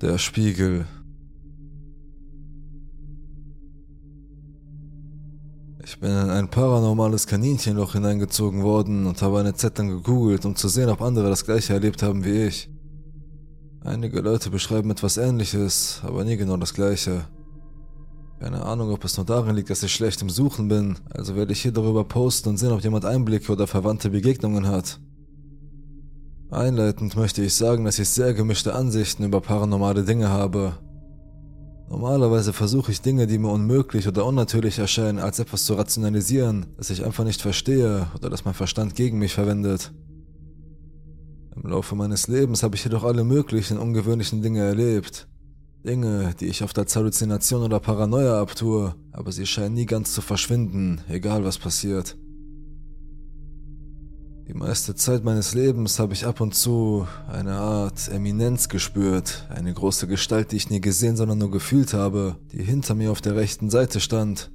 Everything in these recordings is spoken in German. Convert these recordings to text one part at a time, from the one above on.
Der Spiegel. Ich bin in ein paranormales Kaninchenloch hineingezogen worden und habe eine Zeit lang gegoogelt, um zu sehen, ob andere das gleiche erlebt haben wie ich. Einige Leute beschreiben etwas ähnliches, aber nie genau das gleiche. Keine Ahnung, ob es nur darin liegt, dass ich schlecht im Suchen bin, also werde ich hier darüber posten und sehen, ob jemand Einblicke oder verwandte Begegnungen hat. Einleitend möchte ich sagen, dass ich sehr gemischte Ansichten über paranormale Dinge habe. Normalerweise versuche ich Dinge, die mir unmöglich oder unnatürlich erscheinen, als etwas zu rationalisieren, das ich einfach nicht verstehe oder das mein Verstand gegen mich verwendet. Im Laufe meines Lebens habe ich jedoch alle möglichen ungewöhnlichen Dinge erlebt. Dinge, die ich oft als Halluzination oder Paranoia abtue, aber sie scheinen nie ganz zu verschwinden, egal was passiert. Die meiste Zeit meines Lebens habe ich ab und zu eine Art Eminenz gespürt, eine große Gestalt, die ich nie gesehen, sondern nur gefühlt habe, die hinter mir auf der rechten Seite stand.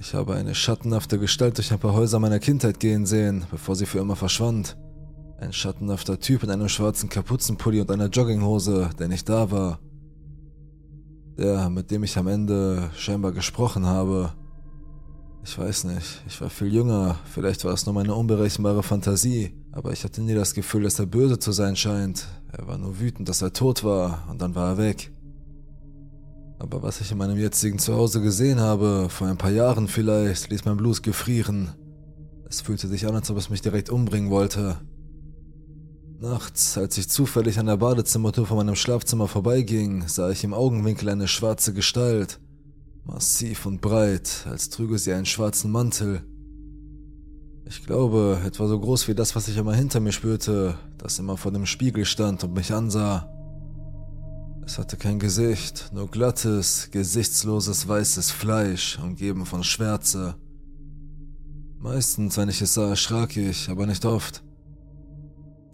Ich habe eine schattenhafte Gestalt durch ein paar Häuser meiner Kindheit gehen sehen, bevor sie für immer verschwand. Ein schattenhafter Typ in einem schwarzen Kapuzenpulli und einer Jogginghose, der nicht da war. Der, mit dem ich am Ende scheinbar gesprochen habe. Ich weiß nicht, ich war viel jünger, vielleicht war es nur meine unberechenbare Fantasie, aber ich hatte nie das Gefühl, dass er böse zu sein scheint. Er war nur wütend, dass er tot war, und dann war er weg. Aber was ich in meinem jetzigen Zuhause gesehen habe, vor ein paar Jahren vielleicht, ließ mein Blut gefrieren. Es fühlte sich an, als ob es mich direkt umbringen wollte. Nachts, als ich zufällig an der Badezimmertür von meinem Schlafzimmer vorbeiging, sah ich im Augenwinkel eine schwarze Gestalt. Massiv und breit, als trüge sie einen schwarzen Mantel. Ich glaube, etwa so groß wie das, was ich immer hinter mir spürte, das immer vor dem Spiegel stand und mich ansah. Es hatte kein Gesicht, nur glattes, gesichtsloses weißes Fleisch, umgeben von Schwärze. Meistens, wenn ich es sah, erschrak ich, aber nicht oft.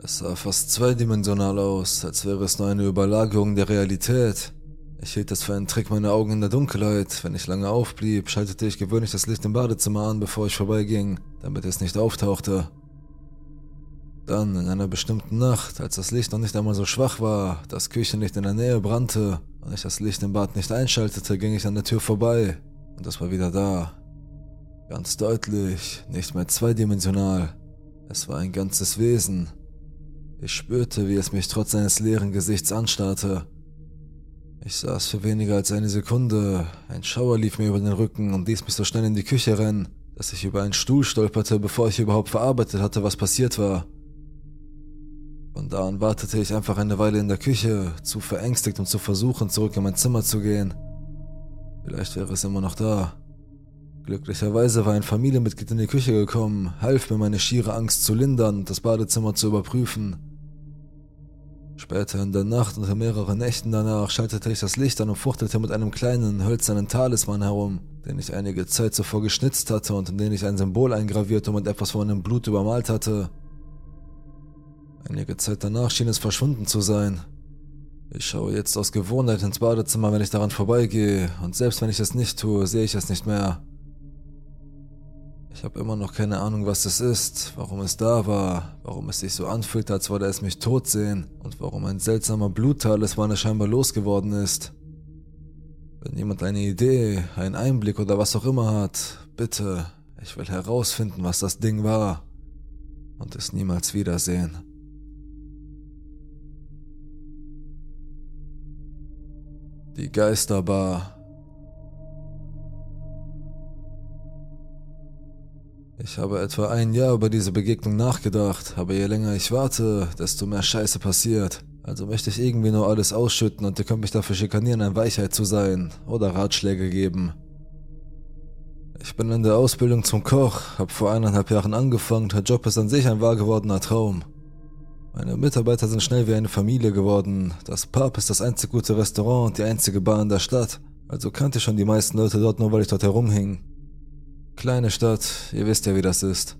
Es sah fast zweidimensional aus, als wäre es nur eine Überlagerung der Realität. Ich hielt es für einen Trick meiner Augen in der Dunkelheit. Wenn ich lange aufblieb, schaltete ich gewöhnlich das Licht im Badezimmer an, bevor ich vorbeiging, damit es nicht auftauchte. Dann, in einer bestimmten Nacht, als das Licht noch nicht einmal so schwach war, das Küchenlicht in der Nähe brannte und ich das Licht im Bad nicht einschaltete, ging ich an der Tür vorbei und es war wieder da. Ganz deutlich, nicht mehr zweidimensional. Es war ein ganzes Wesen, ich spürte, wie es mich trotz seines leeren Gesichts anstarrte. Ich saß für weniger als eine Sekunde, ein Schauer lief mir über den Rücken und ließ mich so schnell in die Küche rennen, dass ich über einen Stuhl stolperte, bevor ich überhaupt verarbeitet hatte, was passiert war. Von da an wartete ich einfach eine Weile in der Küche, zu verängstigt, um zu versuchen, zurück in mein Zimmer zu gehen. Vielleicht wäre es immer noch da. Glücklicherweise war ein Familienmitglied in die Küche gekommen, half mir meine schiere Angst zu lindern und das Badezimmer zu überprüfen. Später in der Nacht und in mehreren Nächten danach schaltete ich das Licht an und fuchtelte mit einem kleinen, hölzernen Talisman herum, den ich einige Zeit zuvor geschnitzt hatte und in den ich ein Symbol eingraviert und mit etwas von meinem Blut übermalt hatte. Einige Zeit danach schien es verschwunden zu sein. Ich schaue jetzt aus Gewohnheit ins Badezimmer, wenn ich daran vorbeigehe, und selbst wenn ich es nicht tue, sehe ich es nicht mehr. Ich habe immer noch keine Ahnung, was es ist, warum es da war, warum es sich so anfühlt, als würde es mich tot sehen und warum ein seltsamer Bluttalisman scheinbar losgeworden ist. Wenn jemand eine Idee, einen Einblick oder was auch immer hat, bitte, ich will herausfinden, was das Ding war und es niemals wiedersehen. Die Geisterbar Ich habe etwa ein Jahr über diese Begegnung nachgedacht, aber je länger ich warte, desto mehr Scheiße passiert. Also möchte ich irgendwie nur alles ausschütten und ihr könnt mich dafür schikanieren, ein Weichheit zu sein oder Ratschläge geben. Ich bin in der Ausbildung zum Koch, habe vor eineinhalb Jahren angefangen, der Job ist an sich ein wahr gewordener Traum. Meine Mitarbeiter sind schnell wie eine Familie geworden. Das Pub ist das einzig gute Restaurant und die einzige Bar in der Stadt. Also kannte ich schon die meisten Leute dort nur, weil ich dort herumhing. Kleine Stadt, ihr wisst ja, wie das ist.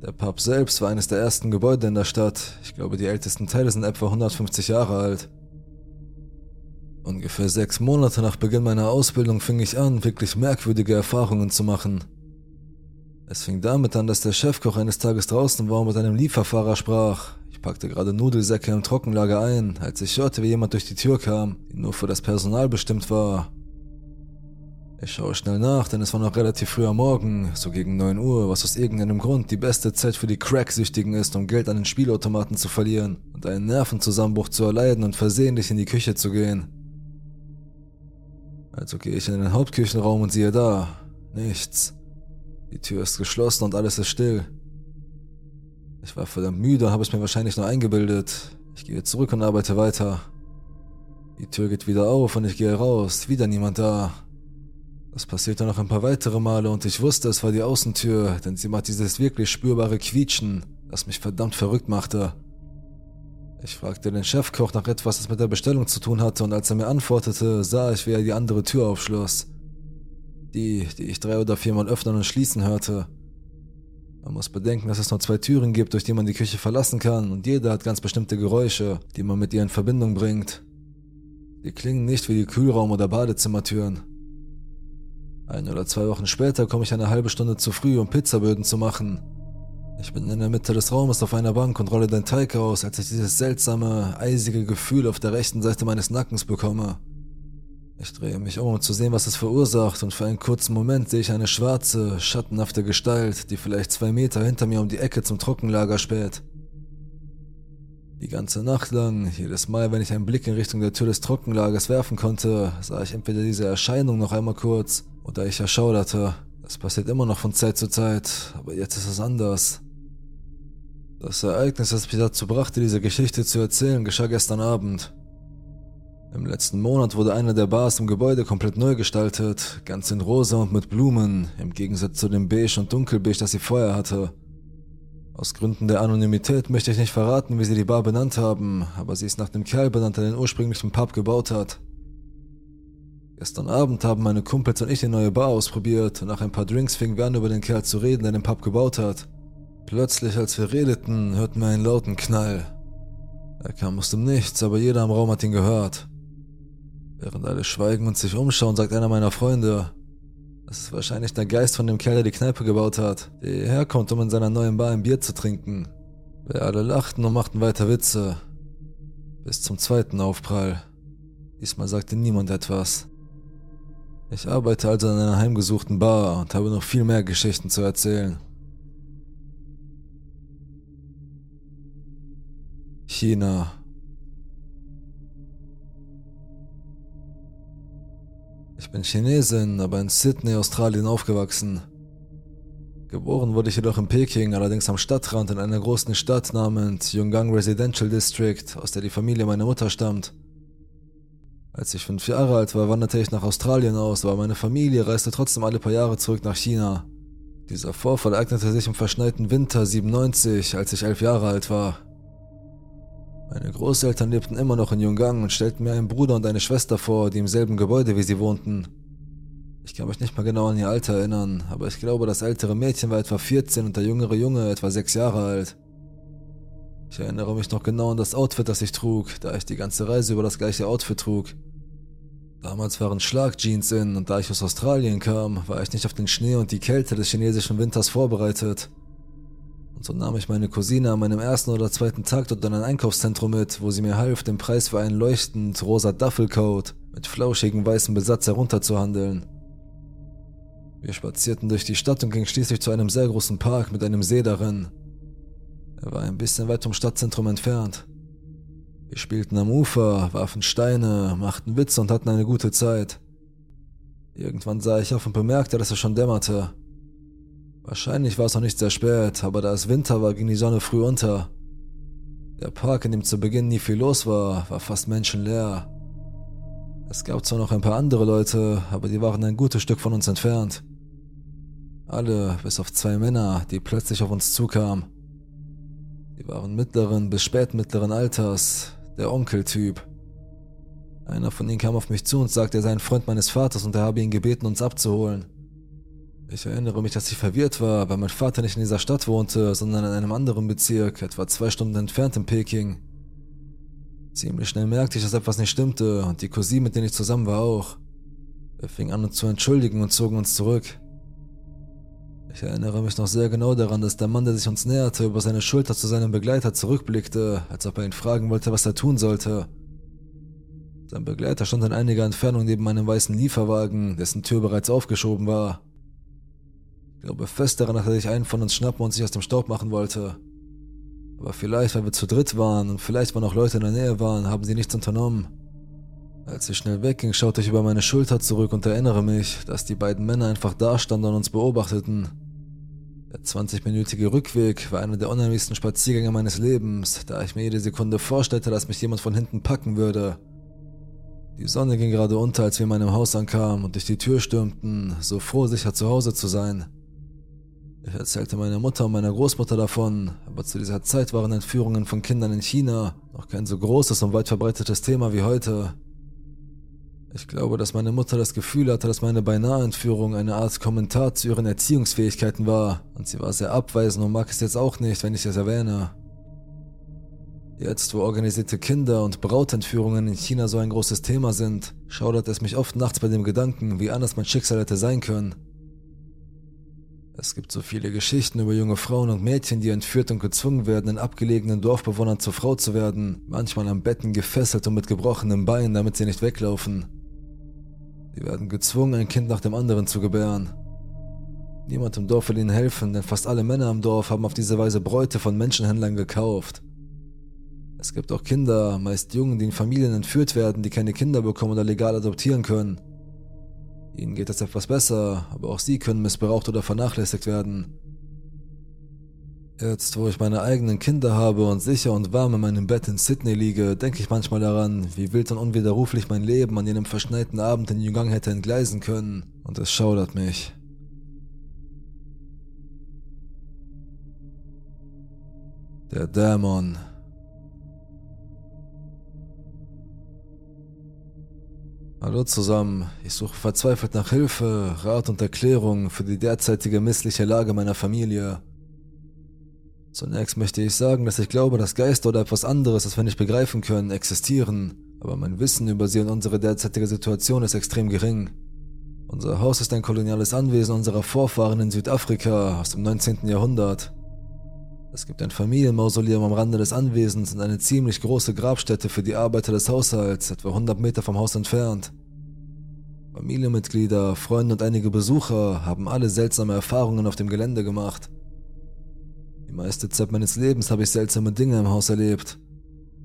Der Pub selbst war eines der ersten Gebäude in der Stadt. Ich glaube, die ältesten Teile sind etwa 150 Jahre alt. Ungefähr sechs Monate nach Beginn meiner Ausbildung fing ich an, wirklich merkwürdige Erfahrungen zu machen. Es fing damit an, dass der Chefkoch eines Tages draußen war und mit einem Lieferfahrer sprach. Ich packte gerade Nudelsäcke im Trockenlager ein, als ich hörte, wie jemand durch die Tür kam, die nur für das Personal bestimmt war. Ich schaue schnell nach, denn es war noch relativ früh am Morgen, so gegen 9 Uhr, was aus irgendeinem Grund die beste Zeit für die Cracksüchtigen ist, um Geld an den Spielautomaten zu verlieren und einen Nervenzusammenbruch zu erleiden und versehentlich in die Küche zu gehen. Also gehe ich in den Hauptküchenraum und siehe da, nichts. Die Tür ist geschlossen und alles ist still. Ich war verdammt müde habe es mir wahrscheinlich nur eingebildet. Ich gehe zurück und arbeite weiter. Die Tür geht wieder auf und ich gehe raus, wieder niemand da. Das passierte noch ein paar weitere Male und ich wusste, es war die Außentür, denn sie macht dieses wirklich spürbare Quietschen, das mich verdammt verrückt machte. Ich fragte den Chefkoch nach etwas, das mit der Bestellung zu tun hatte, und als er mir antwortete, sah ich, wie er die andere Tür aufschloss. Die, die ich drei oder viermal öffnen und schließen hörte. Man muss bedenken, dass es nur zwei Türen gibt, durch die man die Küche verlassen kann, und jede hat ganz bestimmte Geräusche, die man mit ihr in Verbindung bringt. Die klingen nicht wie die Kühlraum- oder Badezimmertüren. Ein oder zwei Wochen später komme ich eine halbe Stunde zu früh, um Pizzaböden zu machen. Ich bin in der Mitte des Raumes auf einer Bank und rolle den Teig aus, als ich dieses seltsame, eisige Gefühl auf der rechten Seite meines Nackens bekomme. Ich drehe mich um, um zu sehen, was es verursacht, und für einen kurzen Moment sehe ich eine schwarze, schattenhafte Gestalt, die vielleicht zwei Meter hinter mir um die Ecke zum Trockenlager späht. Die ganze Nacht lang, jedes Mal, wenn ich einen Blick in Richtung der Tür des Trockenlagers werfen konnte, sah ich entweder diese Erscheinung noch einmal kurz oder ich erschauderte. Das passiert immer noch von Zeit zu Zeit, aber jetzt ist es anders. Das Ereignis, das mich dazu brachte, diese Geschichte zu erzählen, geschah gestern Abend. Im letzten Monat wurde einer der Bars im Gebäude komplett neu gestaltet, ganz in rosa und mit Blumen, im Gegensatz zu dem Beige und Dunkelbeige, das sie vorher hatte. Aus Gründen der Anonymität möchte ich nicht verraten, wie sie die Bar benannt haben, aber sie ist nach dem Kerl benannt, der den ursprünglichen Pub gebaut hat. Gestern Abend haben meine Kumpels und ich die neue Bar ausprobiert und nach ein paar Drinks fingen wir an, über den Kerl zu reden, der den Pub gebaut hat. Plötzlich, als wir redeten, hörten wir einen lauten Knall. Er kam aus dem Nichts, aber jeder im Raum hat ihn gehört. Während alle schweigen und sich umschauen, sagt einer meiner Freunde, das ist wahrscheinlich der Geist von dem Kerl, der die Kneipe gebaut hat, der hierher kommt, um in seiner neuen Bar ein Bier zu trinken. Wir alle lachten und machten weiter Witze. Bis zum zweiten Aufprall. Diesmal sagte niemand etwas. Ich arbeite also in einer heimgesuchten Bar und habe noch viel mehr Geschichten zu erzählen. China. Ich bin Chinesin, aber in Sydney, Australien aufgewachsen. Geboren wurde ich jedoch in Peking, allerdings am Stadtrand in einer großen Stadt namens Yonggang Residential District, aus der die Familie meiner Mutter stammt. Als ich fünf Jahre alt war, wanderte ich nach Australien aus, aber meine Familie reiste trotzdem alle paar Jahre zurück nach China. Dieser Vorfall ereignete sich im verschneiten Winter 97, als ich elf Jahre alt war. Meine Großeltern lebten immer noch in Yungang und stellten mir einen Bruder und eine Schwester vor, die im selben Gebäude wie sie wohnten. Ich kann mich nicht mal genau an ihr Alter erinnern, aber ich glaube, das ältere Mädchen war etwa 14 und der jüngere Junge etwa 6 Jahre alt. Ich erinnere mich noch genau an das Outfit, das ich trug, da ich die ganze Reise über das gleiche Outfit trug. Damals waren Schlagjeans in und da ich aus Australien kam, war ich nicht auf den Schnee und die Kälte des chinesischen Winters vorbereitet. Und so nahm ich meine Cousine an meinem ersten oder zweiten Tag dort in ein Einkaufszentrum mit, wo sie mir half, den Preis für einen leuchtend rosa Duffelcoat mit flauschigem weißem Besatz herunterzuhandeln. Wir spazierten durch die Stadt und gingen schließlich zu einem sehr großen Park mit einem See darin. Er war ein bisschen weit vom Stadtzentrum entfernt. Wir spielten am Ufer, warfen Steine, machten Witze und hatten eine gute Zeit. Irgendwann sah ich auf und bemerkte, dass es schon dämmerte. Wahrscheinlich war es noch nicht sehr spät, aber da es Winter war, ging die Sonne früh unter. Der Park, in dem zu Beginn nie viel los war, war fast menschenleer. Es gab zwar noch ein paar andere Leute, aber die waren ein gutes Stück von uns entfernt. Alle, bis auf zwei Männer, die plötzlich auf uns zukamen. Die waren mittleren bis spätmittleren Alters, der Onkeltyp. Einer von ihnen kam auf mich zu und sagte, er sei ein Freund meines Vaters und er habe ihn gebeten, uns abzuholen. Ich erinnere mich, dass ich verwirrt war, weil mein Vater nicht in dieser Stadt wohnte, sondern in einem anderen Bezirk, etwa zwei Stunden entfernt in Peking. Ziemlich schnell merkte ich, dass etwas nicht stimmte und die Cousine, mit denen ich zusammen war, auch. Wir fingen an, uns zu entschuldigen und zogen uns zurück. Ich erinnere mich noch sehr genau daran, dass der Mann, der sich uns näherte, über seine Schulter zu seinem Begleiter zurückblickte, als ob er ihn fragen wollte, was er tun sollte. Sein Begleiter stand in einiger Entfernung neben einem weißen Lieferwagen, dessen Tür bereits aufgeschoben war. Ich glaube fest daran, dass er sich einen von uns schnappen und sich aus dem Staub machen wollte. Aber vielleicht, weil wir zu dritt waren und vielleicht, weil noch Leute in der Nähe waren, haben sie nichts unternommen. Als ich schnell wegging, schaute ich über meine Schulter zurück und erinnere mich, dass die beiden Männer einfach dastanden und uns beobachteten. Der 20-minütige Rückweg war einer der unheimlichsten Spaziergänge meines Lebens, da ich mir jede Sekunde vorstellte, dass mich jemand von hinten packen würde. Die Sonne ging gerade unter, als wir in meinem Haus ankamen und durch die Tür stürmten, so froh, sicher zu Hause zu sein. Ich erzählte meiner Mutter und meiner Großmutter davon, aber zu dieser Zeit waren Entführungen von Kindern in China noch kein so großes und weit verbreitetes Thema wie heute. Ich glaube, dass meine Mutter das Gefühl hatte, dass meine Beinahe-Entführung eine Art Kommentar zu ihren Erziehungsfähigkeiten war, und sie war sehr abweisend und mag es jetzt auch nicht, wenn ich es erwähne. Jetzt, wo organisierte Kinder- und Brautentführungen in China so ein großes Thema sind, schaudert es mich oft nachts bei dem Gedanken, wie anders mein Schicksal hätte sein können. Es gibt so viele Geschichten über junge Frauen und Mädchen, die entführt und gezwungen werden, in abgelegenen Dorfbewohnern zur Frau zu werden, manchmal am Betten gefesselt und mit gebrochenen Beinen, damit sie nicht weglaufen. Sie werden gezwungen, ein Kind nach dem anderen zu gebären. Niemand im Dorf will ihnen helfen, denn fast alle Männer im Dorf haben auf diese Weise Bräute von Menschenhändlern gekauft. Es gibt auch Kinder, meist Jungen, die in Familien entführt werden, die keine Kinder bekommen oder legal adoptieren können. Ihnen geht es etwas besser, aber auch sie können missbraucht oder vernachlässigt werden. Jetzt, wo ich meine eigenen Kinder habe und sicher und warm in meinem Bett in Sydney liege, denke ich manchmal daran, wie wild und unwiderruflich mein Leben an jenem verschneiten Abend in Yugang hätte entgleisen können, und es schaudert mich. Der Dämon. Hallo zusammen, ich suche verzweifelt nach Hilfe, Rat und Erklärung für die derzeitige missliche Lage meiner Familie. Zunächst möchte ich sagen, dass ich glaube, dass Geister oder etwas anderes, das wir nicht begreifen können, existieren, aber mein Wissen über sie und unsere derzeitige Situation ist extrem gering. Unser Haus ist ein koloniales Anwesen unserer Vorfahren in Südafrika aus dem 19. Jahrhundert. Es gibt ein Familienmausoleum am Rande des Anwesens und eine ziemlich große Grabstätte für die Arbeiter des Haushalts, etwa 100 Meter vom Haus entfernt. Familienmitglieder, Freunde und einige Besucher haben alle seltsame Erfahrungen auf dem Gelände gemacht. Die meiste Zeit meines Lebens habe ich seltsame Dinge im Haus erlebt.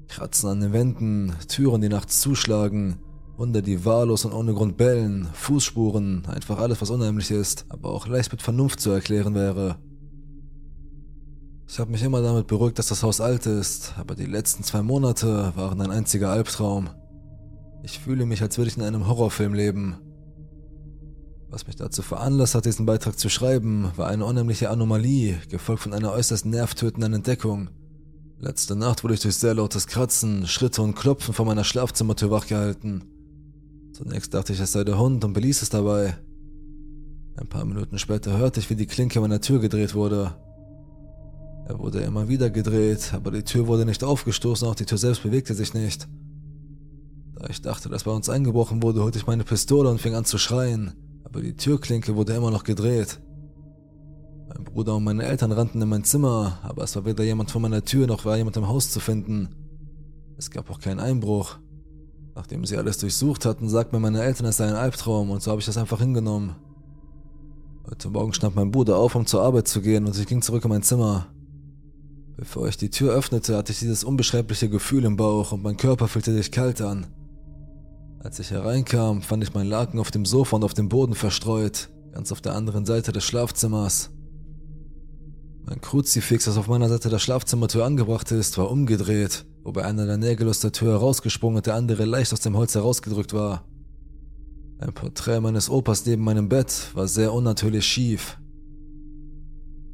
Kratzen an den Wänden, Türen, die nachts zuschlagen, Hunde, die wahllos und ohne Grund bellen, Fußspuren, einfach alles, was unheimlich ist, aber auch leicht mit Vernunft zu erklären wäre. Ich habe mich immer damit beruhigt, dass das Haus alt ist, aber die letzten zwei Monate waren ein einziger Albtraum. Ich fühle mich, als würde ich in einem Horrorfilm leben. Was mich dazu veranlasst hat, diesen Beitrag zu schreiben, war eine unheimliche Anomalie, gefolgt von einer äußerst nervtötenden Entdeckung. Letzte Nacht wurde ich durch sehr lautes Kratzen, Schritte und Klopfen vor meiner Schlafzimmertür wachgehalten. Zunächst dachte ich, es sei der Hund und beließ es dabei. Ein paar Minuten später hörte ich, wie die Klinke meiner Tür gedreht wurde. Er wurde immer wieder gedreht, aber die Tür wurde nicht aufgestoßen, auch die Tür selbst bewegte sich nicht. Da ich dachte, dass bei uns eingebrochen wurde, holte ich meine Pistole und fing an zu schreien aber die Türklinke wurde immer noch gedreht. Mein Bruder und meine Eltern rannten in mein Zimmer, aber es war weder jemand vor meiner Tür noch war jemand im Haus zu finden. Es gab auch keinen Einbruch. Nachdem sie alles durchsucht hatten, sagten mir meine Eltern, es sei ein Albtraum und so habe ich das einfach hingenommen. Heute Morgen stand mein Bruder auf, um zur Arbeit zu gehen und ich ging zurück in mein Zimmer. Bevor ich die Tür öffnete, hatte ich dieses unbeschreibliche Gefühl im Bauch und mein Körper fühlte sich kalt an. Als ich hereinkam, fand ich meinen Laken auf dem Sofa und auf dem Boden verstreut, ganz auf der anderen Seite des Schlafzimmers. Mein Kruzifix, das auf meiner Seite der Schlafzimmertür angebracht ist, war umgedreht, wobei einer der Nägel aus der Tür herausgesprungen und der andere leicht aus dem Holz herausgedrückt war. Ein Porträt meines Opas neben meinem Bett war sehr unnatürlich schief.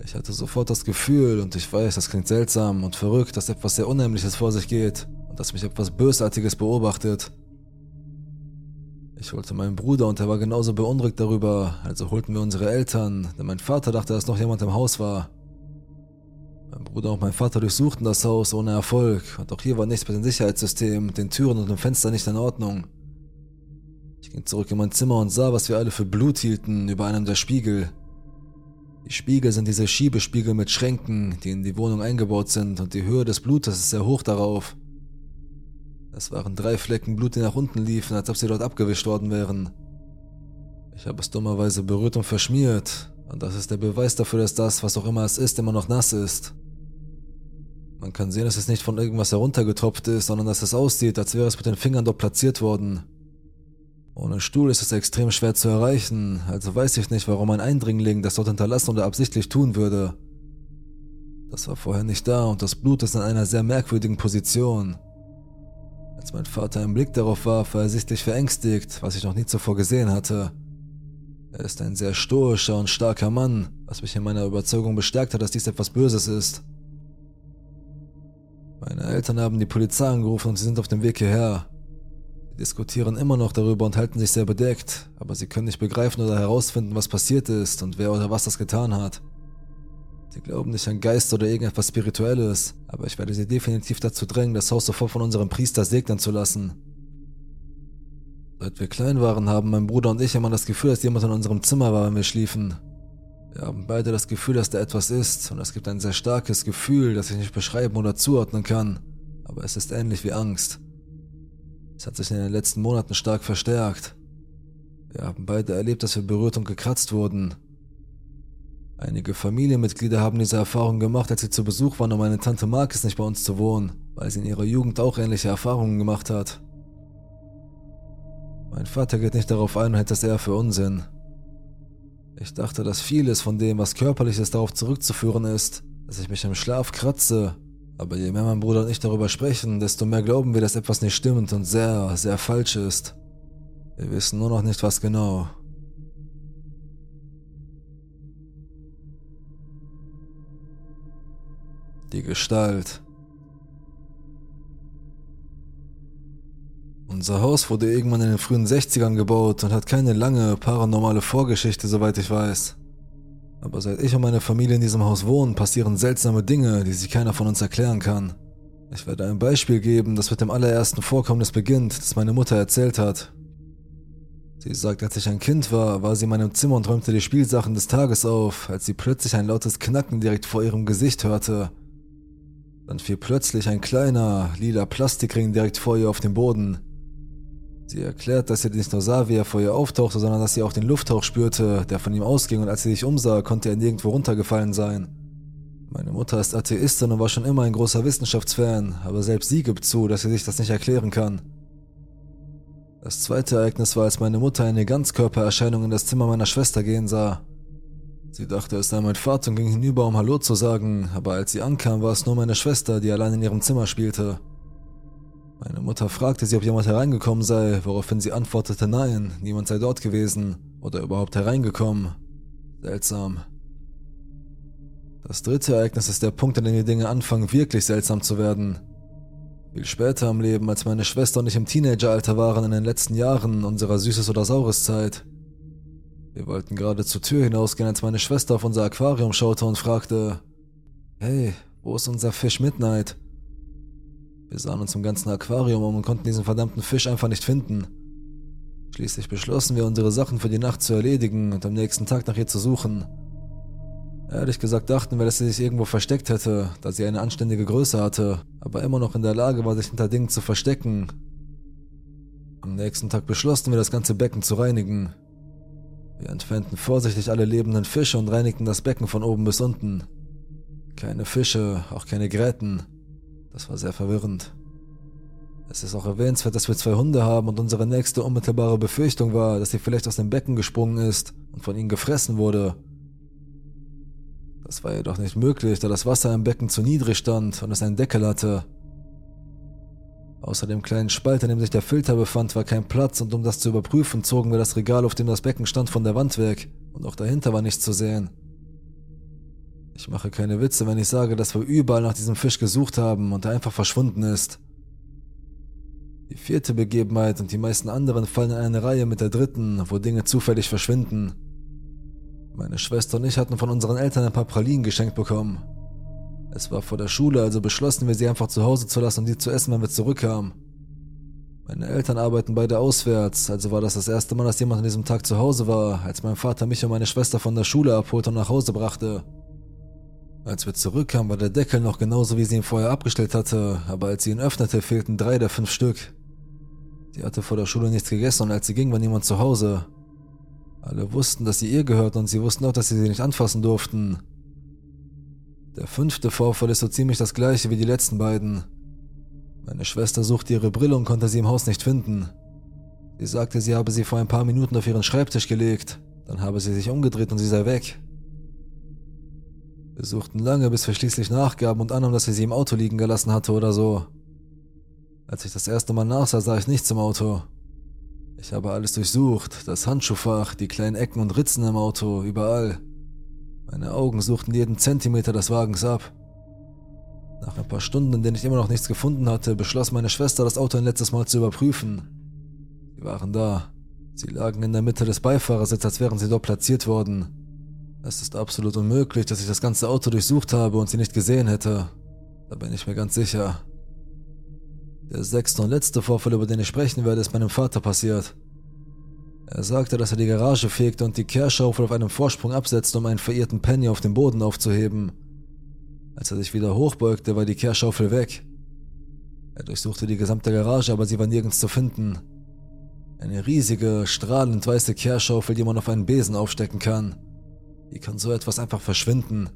Ich hatte sofort das Gefühl, und ich weiß, das klingt seltsam und verrückt, dass etwas sehr Unheimliches vor sich geht und dass mich etwas Bösartiges beobachtet. Ich holte meinen Bruder und er war genauso beunruhigt darüber, also holten wir unsere Eltern, denn mein Vater dachte, dass noch jemand im Haus war. Mein Bruder und mein Vater durchsuchten das Haus ohne Erfolg und auch hier war nichts mit dem Sicherheitssystem, den Türen und dem Fenster nicht in Ordnung. Ich ging zurück in mein Zimmer und sah, was wir alle für Blut hielten über einem der Spiegel. Die Spiegel sind diese Schiebespiegel mit Schränken, die in die Wohnung eingebaut sind und die Höhe des Blutes ist sehr hoch darauf. Es waren drei Flecken Blut, die nach unten liefen, als ob sie dort abgewischt worden wären. Ich habe es dummerweise berührt und verschmiert, und das ist der Beweis dafür, dass das, was auch immer es ist, immer noch nass ist. Man kann sehen, dass es nicht von irgendwas heruntergetropft ist, sondern dass es aussieht, als wäre es mit den Fingern dort platziert worden. Ohne Stuhl ist es extrem schwer zu erreichen, also weiß ich nicht, warum ein Eindringling das dort hinterlassen oder absichtlich tun würde. Das war vorher nicht da und das Blut ist in einer sehr merkwürdigen Position. Als mein Vater einen Blick darauf warf, war er sichtlich verängstigt, was ich noch nie zuvor gesehen hatte. Er ist ein sehr stoischer und starker Mann, was mich in meiner Überzeugung bestärkt hat, dass dies etwas Böses ist. Meine Eltern haben die Polizei angerufen und sie sind auf dem Weg hierher. Sie diskutieren immer noch darüber und halten sich sehr bedeckt, aber sie können nicht begreifen oder herausfinden, was passiert ist und wer oder was das getan hat. Sie glauben nicht an Geist oder irgendetwas Spirituelles, aber ich werde sie definitiv dazu drängen, das Haus sofort von unserem Priester segnen zu lassen. Seit wir klein waren, haben mein Bruder und ich immer das Gefühl, dass jemand in unserem Zimmer war, wenn wir schliefen. Wir haben beide das Gefühl, dass da etwas ist, und es gibt ein sehr starkes Gefühl, das ich nicht beschreiben oder zuordnen kann, aber es ist ähnlich wie Angst. Es hat sich in den letzten Monaten stark verstärkt. Wir haben beide erlebt, dass wir berührt und gekratzt wurden. Einige Familienmitglieder haben diese Erfahrung gemacht, als sie zu Besuch waren, um meine Tante Marcus nicht bei uns zu wohnen, weil sie in ihrer Jugend auch ähnliche Erfahrungen gemacht hat. Mein Vater geht nicht darauf ein und hält das eher für Unsinn. Ich dachte, dass vieles von dem, was körperlich ist, darauf zurückzuführen ist, dass ich mich im Schlaf kratze. Aber je mehr mein Bruder und ich darüber sprechen, desto mehr glauben wir, dass etwas nicht stimmt und sehr, sehr falsch ist. Wir wissen nur noch nicht, was genau. Die Gestalt. Unser Haus wurde irgendwann in den frühen 60ern gebaut und hat keine lange paranormale Vorgeschichte, soweit ich weiß. Aber seit ich und meine Familie in diesem Haus wohnen, passieren seltsame Dinge, die sich keiner von uns erklären kann. Ich werde ein Beispiel geben, das mit dem allerersten Vorkommnis beginnt, das meine Mutter erzählt hat. Sie sagt, als ich ein Kind war, war sie in meinem Zimmer und räumte die Spielsachen des Tages auf, als sie plötzlich ein lautes Knacken direkt vor ihrem Gesicht hörte. Dann fiel plötzlich ein kleiner, lila Plastikring direkt vor ihr auf den Boden. Sie erklärt, dass sie nicht nur sah, wie er vor ihr auftauchte, sondern dass sie auch den Lufthauch spürte, der von ihm ausging, und als sie sich umsah, konnte er nirgendwo runtergefallen sein. Meine Mutter ist Atheistin und war schon immer ein großer Wissenschaftsfan, aber selbst sie gibt zu, dass sie sich das nicht erklären kann. Das zweite Ereignis war, als meine Mutter eine Ganzkörpererscheinung in das Zimmer meiner Schwester gehen sah. Sie dachte, es sei mein Vater und ging hinüber, um Hallo zu sagen, aber als sie ankam, war es nur meine Schwester, die allein in ihrem Zimmer spielte. Meine Mutter fragte sie, ob jemand hereingekommen sei, woraufhin sie antwortete nein, niemand sei dort gewesen oder überhaupt hereingekommen. Seltsam. Das dritte Ereignis ist der Punkt, an dem die Dinge anfangen, wirklich seltsam zu werden. Viel später im Leben, als meine Schwester und ich im Teenageralter waren, in den letzten Jahren unserer Süßes- oder Saures-Zeit. Wir wollten gerade zur Tür hinausgehen, als meine Schwester auf unser Aquarium schaute und fragte: Hey, wo ist unser Fisch Midnight? Wir sahen uns im ganzen Aquarium um und konnten diesen verdammten Fisch einfach nicht finden. Schließlich beschlossen wir, unsere Sachen für die Nacht zu erledigen und am nächsten Tag nach ihr zu suchen. Ehrlich gesagt dachten wir, dass sie sich irgendwo versteckt hätte, da sie eine anständige Größe hatte, aber immer noch in der Lage war, sich hinter Dingen zu verstecken. Am nächsten Tag beschlossen wir, das ganze Becken zu reinigen. Wir entfernten vorsichtig alle lebenden Fische und reinigten das Becken von oben bis unten. Keine Fische, auch keine Gräten. Das war sehr verwirrend. Es ist auch erwähnenswert, dass wir zwei Hunde haben und unsere nächste unmittelbare Befürchtung war, dass sie vielleicht aus dem Becken gesprungen ist und von ihnen gefressen wurde. Das war jedoch nicht möglich, da das Wasser im Becken zu niedrig stand und es einen Deckel hatte. Außer dem kleinen Spalt, in dem sich der Filter befand, war kein Platz und um das zu überprüfen, zogen wir das Regal, auf dem das Becken stand, von der Wand weg und auch dahinter war nichts zu sehen. Ich mache keine Witze, wenn ich sage, dass wir überall nach diesem Fisch gesucht haben und er einfach verschwunden ist. Die vierte Begebenheit und die meisten anderen fallen in eine Reihe mit der dritten, wo Dinge zufällig verschwinden. Meine Schwester und ich hatten von unseren Eltern ein paar Pralinen geschenkt bekommen. Es war vor der Schule, also beschlossen wir, sie einfach zu Hause zu lassen und die zu essen, wenn wir zurückkamen. Meine Eltern arbeiten beide auswärts, also war das das erste Mal, dass jemand an diesem Tag zu Hause war, als mein Vater mich und meine Schwester von der Schule abholte und nach Hause brachte. Als wir zurückkamen, war der Deckel noch genauso, wie sie ihn vorher abgestellt hatte, aber als sie ihn öffnete, fehlten drei der fünf Stück. Sie hatte vor der Schule nichts gegessen und als sie ging, war niemand zu Hause. Alle wussten, dass sie ihr gehört und sie wussten auch, dass sie sie nicht anfassen durften. Der fünfte Vorfall ist so ziemlich das gleiche wie die letzten beiden. Meine Schwester suchte ihre Brille und konnte sie im Haus nicht finden. Sie sagte, sie habe sie vor ein paar Minuten auf ihren Schreibtisch gelegt, dann habe sie sich umgedreht und sie sei weg. Wir suchten lange, bis wir schließlich nachgaben und annahmen, dass sie sie im Auto liegen gelassen hatte oder so. Als ich das erste Mal nachsah, sah ich nichts im Auto. Ich habe alles durchsucht, das Handschuhfach, die kleinen Ecken und Ritzen im Auto, überall. Meine Augen suchten jeden Zentimeter des Wagens ab. Nach ein paar Stunden, in denen ich immer noch nichts gefunden hatte, beschloss meine Schwester, das Auto ein letztes Mal zu überprüfen. Sie waren da. Sie lagen in der Mitte des Beifahrersitz, als wären sie dort platziert worden. Es ist absolut unmöglich, dass ich das ganze Auto durchsucht habe und sie nicht gesehen hätte. Da bin ich mir ganz sicher. Der sechste und letzte Vorfall, über den ich sprechen werde, ist meinem Vater passiert. Er sagte, dass er die Garage fegte und die Kehrschaufel auf einem Vorsprung absetzte, um einen verirrten Penny auf dem Boden aufzuheben. Als er sich wieder hochbeugte, war die Kehrschaufel weg. Er durchsuchte die gesamte Garage, aber sie war nirgends zu finden. Eine riesige, strahlend weiße Kehrschaufel, die man auf einen Besen aufstecken kann. Wie kann so etwas einfach verschwinden?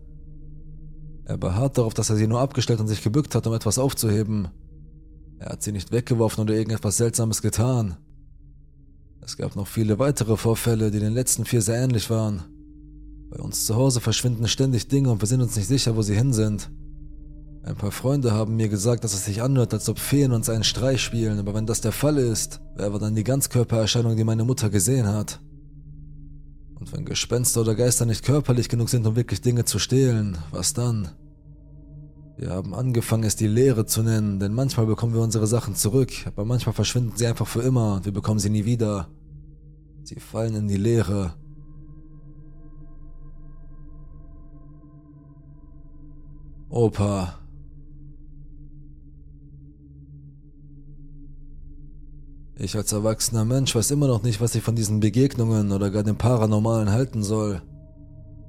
Er beharrt darauf, dass er sie nur abgestellt und sich gebückt hat, um etwas aufzuheben. Er hat sie nicht weggeworfen oder irgendetwas Seltsames getan. Es gab noch viele weitere Vorfälle, die den letzten vier sehr ähnlich waren. Bei uns zu Hause verschwinden ständig Dinge und wir sind uns nicht sicher, wo sie hin sind. Ein paar Freunde haben mir gesagt, dass es sich anhört, als ob Feen uns einen Streich spielen, aber wenn das der Fall ist, wer war dann die Ganzkörpererscheinung, die meine Mutter gesehen hat? Und wenn Gespenster oder Geister nicht körperlich genug sind, um wirklich Dinge zu stehlen, was dann? Wir haben angefangen, es die Leere zu nennen, denn manchmal bekommen wir unsere Sachen zurück, aber manchmal verschwinden sie einfach für immer und wir bekommen sie nie wieder. Sie fallen in die Leere. Opa. Ich als erwachsener Mensch weiß immer noch nicht, was ich von diesen Begegnungen oder gar dem Paranormalen halten soll.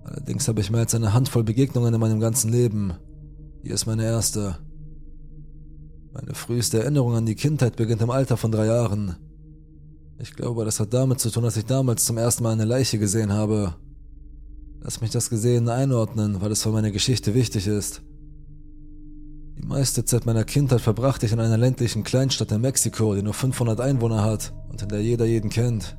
Allerdings habe ich mehr als eine Handvoll Begegnungen in meinem ganzen Leben. Hier ist meine erste. Meine früheste Erinnerung an die Kindheit beginnt im Alter von drei Jahren. Ich glaube, das hat damit zu tun, dass ich damals zum ersten Mal eine Leiche gesehen habe. Lass mich das Gesehene einordnen, weil es für meine Geschichte wichtig ist. Die meiste Zeit meiner Kindheit verbrachte ich in einer ländlichen Kleinstadt in Mexiko, die nur 500 Einwohner hat und in der jeder jeden kennt.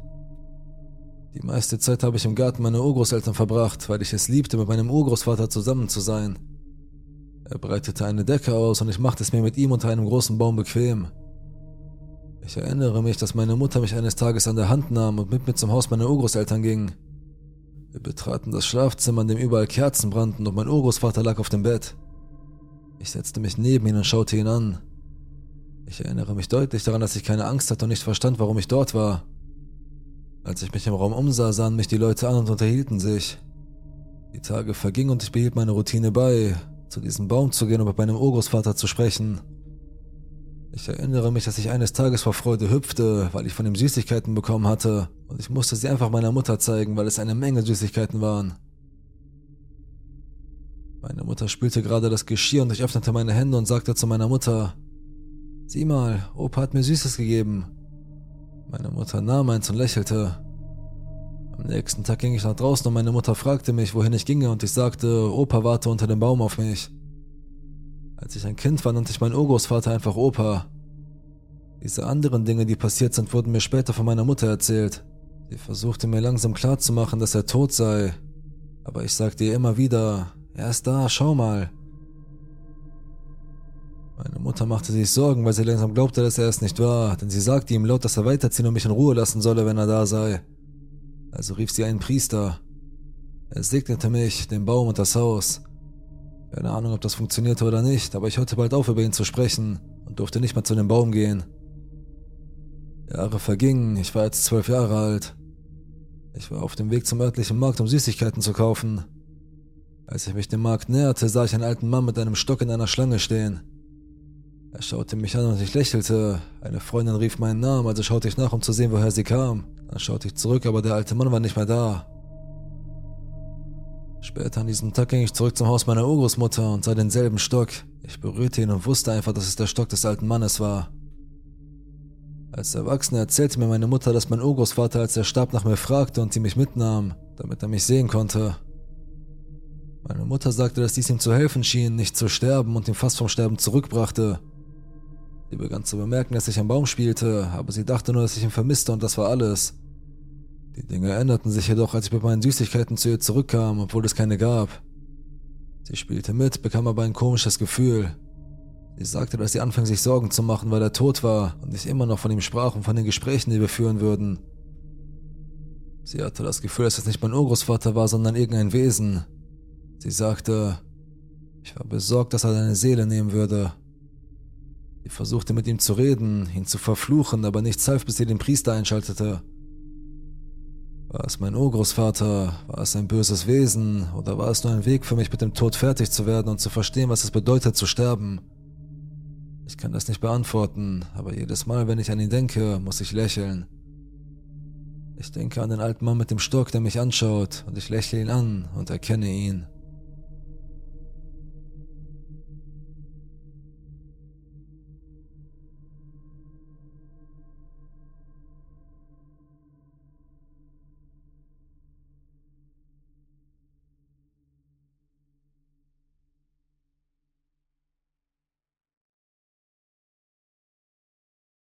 Die meiste Zeit habe ich im Garten meiner Urgroßeltern verbracht, weil ich es liebte, mit meinem Urgroßvater zusammen zu sein. Er breitete eine Decke aus und ich machte es mir mit ihm unter einem großen Baum bequem. Ich erinnere mich, dass meine Mutter mich eines Tages an der Hand nahm und mit mir zum Haus meiner Urgroßeltern ging. Wir betraten das Schlafzimmer, in dem überall Kerzen brannten und mein Urgroßvater lag auf dem Bett. Ich setzte mich neben ihn und schaute ihn an. Ich erinnere mich deutlich daran, dass ich keine Angst hatte und nicht verstand, warum ich dort war. Als ich mich im Raum umsah, sahen mich die Leute an und unterhielten sich. Die Tage vergingen und ich behielt meine Routine bei, zu diesem Baum zu gehen und mit meinem Urgroßvater zu sprechen. Ich erinnere mich, dass ich eines Tages vor Freude hüpfte, weil ich von ihm Süßigkeiten bekommen hatte, und ich musste sie einfach meiner Mutter zeigen, weil es eine Menge Süßigkeiten waren. Meine Mutter spülte gerade das Geschirr und ich öffnete meine Hände und sagte zu meiner Mutter, Sieh mal, Opa hat mir Süßes gegeben. Meine Mutter nahm eins und lächelte. Am nächsten Tag ging ich nach draußen und meine Mutter fragte mich, wohin ich ginge und ich sagte, Opa warte unter dem Baum auf mich. Als ich ein Kind war, nannte ich meinen Urgroßvater einfach Opa. Diese anderen Dinge, die passiert sind, wurden mir später von meiner Mutter erzählt. Sie versuchte mir langsam klarzumachen, dass er tot sei. Aber ich sagte ihr immer wieder, er ist da, schau mal. Meine Mutter machte sich Sorgen, weil sie langsam glaubte, dass er es nicht war, denn sie sagte ihm laut, dass er weiterziehen und mich in Ruhe lassen solle, wenn er da sei. Also rief sie einen Priester. Er segnete mich, den Baum und das Haus. Keine Ahnung, ob das funktionierte oder nicht, aber ich hörte bald auf, über ihn zu sprechen und durfte nicht mehr zu dem Baum gehen. Jahre vergingen, ich war jetzt zwölf Jahre alt. Ich war auf dem Weg zum örtlichen Markt, um Süßigkeiten zu kaufen. Als ich mich dem Markt näherte, sah ich einen alten Mann mit einem Stock in einer Schlange stehen. Er schaute mich an und ich lächelte. Eine Freundin rief meinen Namen, also schaute ich nach, um zu sehen, woher sie kam. Dann schaute ich zurück, aber der alte Mann war nicht mehr da. Später an diesem Tag ging ich zurück zum Haus meiner Urgroßmutter und sah denselben Stock. Ich berührte ihn und wusste einfach, dass es der Stock des alten Mannes war. Als Erwachsene erzählte mir meine Mutter, dass mein Urgroßvater, als er starb, nach mir fragte und sie mich mitnahm, damit er mich sehen konnte. Meine Mutter sagte, dass dies ihm zu helfen schien, nicht zu sterben und ihn fast vom Sterben zurückbrachte. Sie begann zu bemerken, dass ich am Baum spielte, aber sie dachte nur, dass ich ihn vermisste und das war alles. Die Dinge änderten sich jedoch, als ich mit meinen Süßigkeiten zu ihr zurückkam, obwohl es keine gab. Sie spielte mit, bekam aber ein komisches Gefühl. Sie sagte, dass sie anfing, sich Sorgen zu machen, weil er tot war und ich immer noch von ihm sprach und von den Gesprächen, die wir führen würden. Sie hatte das Gefühl, dass es nicht mein Urgroßvater war, sondern irgendein Wesen. Sie sagte, ich war besorgt, dass er deine Seele nehmen würde. Sie versuchte mit ihm zu reden, ihn zu verfluchen, aber nichts half, bis sie den Priester einschaltete. War es mein Urgroßvater? War es ein böses Wesen? Oder war es nur ein Weg für mich, mit dem Tod fertig zu werden und zu verstehen, was es bedeutet, zu sterben? Ich kann das nicht beantworten, aber jedes Mal, wenn ich an ihn denke, muss ich lächeln. Ich denke an den alten Mann mit dem Stock, der mich anschaut, und ich lächle ihn an und erkenne ihn.